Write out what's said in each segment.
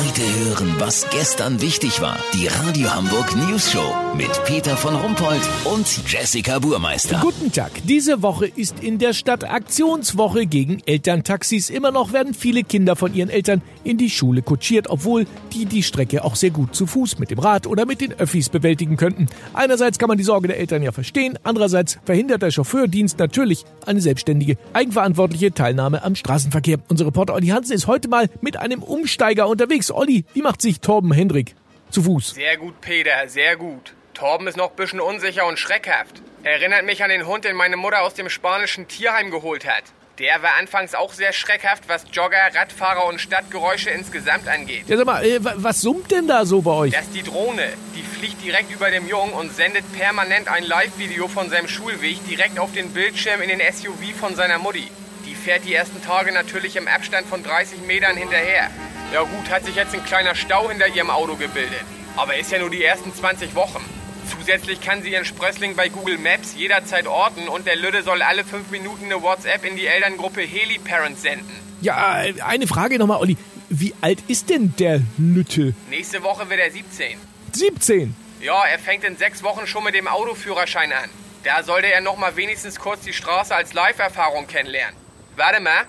Heute hören, was gestern wichtig war. Die Radio Hamburg News Show mit Peter von Rumpold und Jessica Burmeister. Guten Tag. Diese Woche ist in der Stadt Aktionswoche gegen Elterntaxis. Immer noch werden viele Kinder von ihren Eltern in die Schule kutschiert, obwohl die die Strecke auch sehr gut zu Fuß mit dem Rad oder mit den Öffis bewältigen könnten. Einerseits kann man die Sorge der Eltern ja verstehen, andererseits verhindert der Chauffeurdienst natürlich eine selbstständige, eigenverantwortliche Teilnahme am Straßenverkehr. Unser Reporter Olli Hansen ist heute mal mit einem Umsteiger unterwegs. Olli, wie macht sich Torben Hendrik zu Fuß? Sehr gut, Peter, sehr gut. Torben ist noch ein bisschen unsicher und schreckhaft. Erinnert mich an den Hund, den meine Mutter aus dem spanischen Tierheim geholt hat. Der war anfangs auch sehr schreckhaft, was Jogger, Radfahrer und Stadtgeräusche insgesamt angeht. Ja, sag mal, äh, was summt denn da so bei euch? Das ist die Drohne. Die fliegt direkt über dem Jungen und sendet permanent ein Live-Video von seinem Schulweg direkt auf den Bildschirm in den SUV von seiner Mutti. Die fährt die ersten Tage natürlich im Abstand von 30 Metern hinterher. Ja gut, hat sich jetzt ein kleiner Stau hinter ihrem Auto gebildet. Aber ist ja nur die ersten 20 Wochen. Zusätzlich kann sie ihren Sprössling bei Google Maps jederzeit orten und der Lüde soll alle fünf Minuten eine WhatsApp in die Elterngruppe Heli Parents senden. Ja, äh, eine Frage nochmal, Olli. Wie alt ist denn der Lütte? Nächste Woche wird er 17. 17. Ja, er fängt in sechs Wochen schon mit dem Autoführerschein an. Da sollte er noch mal wenigstens kurz die Straße als Live-Erfahrung kennenlernen. Warte mal.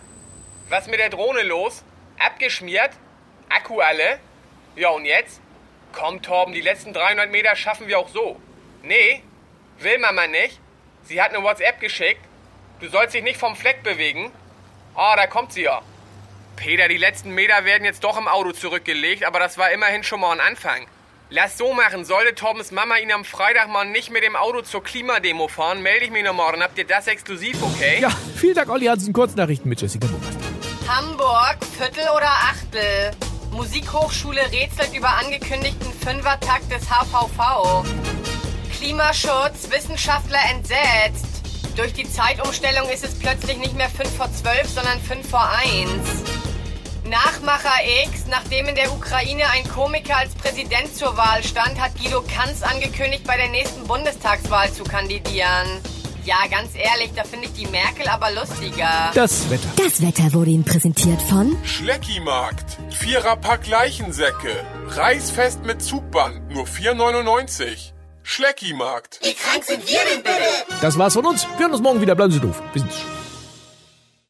Was mit der Drohne los? Abgeschmiert? Akku alle? Ja, und jetzt? Komm, Torben, die letzten 300 Meter schaffen wir auch so. Nee, will Mama nicht. Sie hat eine WhatsApp geschickt. Du sollst dich nicht vom Fleck bewegen. Ah, da kommt sie ja. Peter, die letzten Meter werden jetzt doch im Auto zurückgelegt, aber das war immerhin schon mal ein Anfang. Lass so machen, sollte Torbens Mama ihn am Freitag mal nicht mit dem Auto zur Klimademo fahren, melde ich mich noch morgen. Habt ihr das exklusiv, okay? Ja, vielen Dank, Olli Hansen. Kurznachrichten mit Jessica Burmeister. Hamburg, Viertel oder Achtel? Musikhochschule rätselt über angekündigten Fünfertakt des HVV. Klimaschutz, Wissenschaftler entsetzt. Durch die Zeitumstellung ist es plötzlich nicht mehr 5 vor 12, sondern 5 vor 1. Nachmacher X, nachdem in der Ukraine ein Komiker als Präsident zur Wahl stand, hat Guido Kanz angekündigt, bei der nächsten Bundestagswahl zu kandidieren. Ja, ganz ehrlich, da finde ich die Merkel aber lustiger. Das Wetter. Das Wetter wurde Ihnen präsentiert von Schleckimarkt. Viererpack Leichensäcke. Reißfest mit Zugband. Nur 4,99. Schleckimarkt. Wie krank sind wir denn bitte? Das war's von uns. Wir hören uns morgen wieder. Bleiben Sie doof. Wir sind's schon.